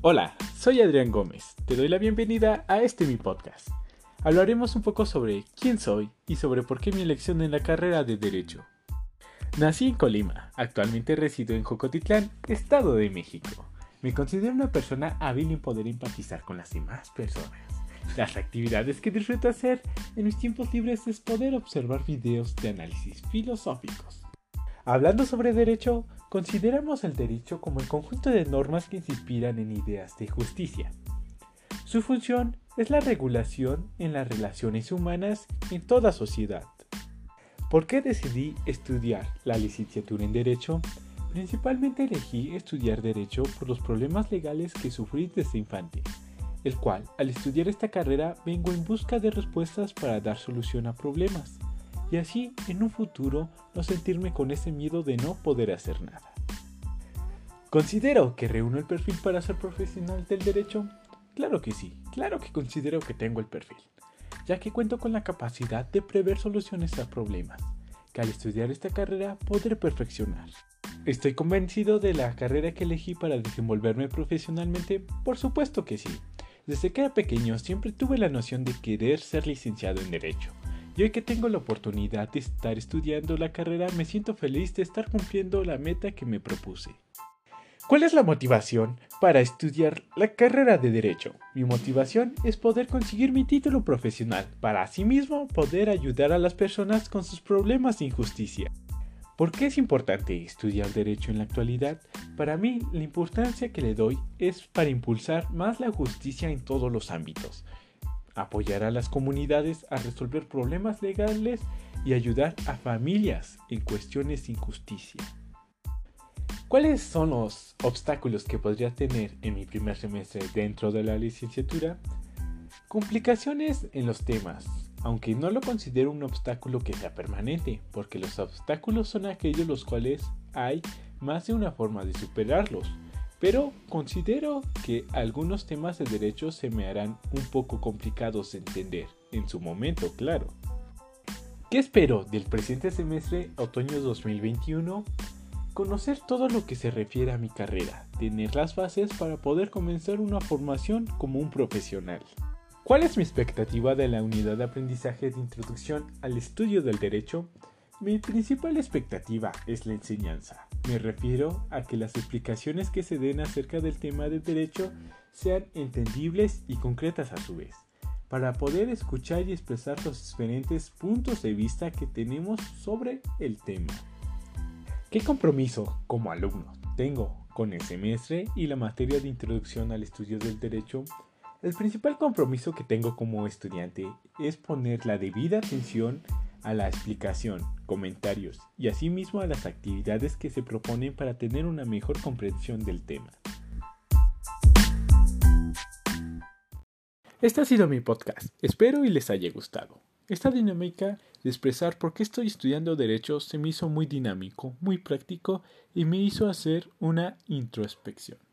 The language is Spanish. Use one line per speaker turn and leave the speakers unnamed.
Hola, soy Adrián Gómez. Te doy la bienvenida a este mi podcast. Hablaremos un poco sobre quién soy y sobre por qué mi elección en la carrera de Derecho. Nací en Colima, actualmente resido en Jocotitlán, Estado de México. Me considero una persona hábil en poder empatizar con las demás personas. Las actividades que disfruto hacer en mis tiempos libres es poder observar videos de análisis filosóficos. Hablando sobre derecho, consideramos el derecho como el conjunto de normas que se inspiran en ideas de justicia. Su función es la regulación en las relaciones humanas en toda sociedad. ¿Por qué decidí estudiar la licenciatura en Derecho? Principalmente elegí estudiar Derecho por los problemas legales que sufrí desde infante, el cual al estudiar esta carrera vengo en busca de respuestas para dar solución a problemas, y así en un futuro no sentirme con ese miedo de no poder hacer nada. ¿Considero que reúno el perfil para ser profesional del derecho? Claro que sí, claro que considero que tengo el perfil ya que cuento con la capacidad de prever soluciones a problemas, que al estudiar esta carrera podré perfeccionar. ¿Estoy convencido de la carrera que elegí para desenvolverme profesionalmente? Por supuesto que sí. Desde que era pequeño siempre tuve la noción de querer ser licenciado en Derecho. Y hoy que tengo la oportunidad de estar estudiando la carrera me siento feliz de estar cumpliendo la meta que me propuse. ¿Cuál es la motivación para estudiar la carrera de Derecho? Mi motivación es poder conseguir mi título profesional para asimismo poder ayudar a las personas con sus problemas de injusticia. ¿Por qué es importante estudiar Derecho en la actualidad? Para mí, la importancia que le doy es para impulsar más la justicia en todos los ámbitos, apoyar a las comunidades a resolver problemas legales y ayudar a familias en cuestiones de injusticia. ¿Cuáles son los obstáculos que podría tener en mi primer semestre dentro de la licenciatura? Complicaciones en los temas, aunque no lo considero un obstáculo que sea permanente, porque los obstáculos son aquellos los cuales hay más de una forma de superarlos. Pero considero que algunos temas de derecho se me harán un poco complicados de entender, en su momento, claro. ¿Qué espero del presente semestre otoño 2021? conocer todo lo que se refiere a mi carrera, tener las bases para poder comenzar una formación como un profesional. ¿Cuál es mi expectativa de la unidad de aprendizaje de introducción al estudio del derecho? Mi principal expectativa es la enseñanza. Me refiero a que las explicaciones que se den acerca del tema del derecho sean entendibles y concretas a su vez, para poder escuchar y expresar los diferentes puntos de vista que tenemos sobre el tema. ¿Qué compromiso como alumno tengo con el semestre y la materia de introducción al estudio del derecho? El principal compromiso que tengo como estudiante es poner la debida atención a la explicación, comentarios y asimismo a las actividades que se proponen para tener una mejor comprensión del tema. Este ha sido mi podcast, espero y les haya gustado. Esta dinámica de expresar por qué estoy estudiando derecho se me hizo muy dinámico, muy práctico y me hizo hacer una introspección.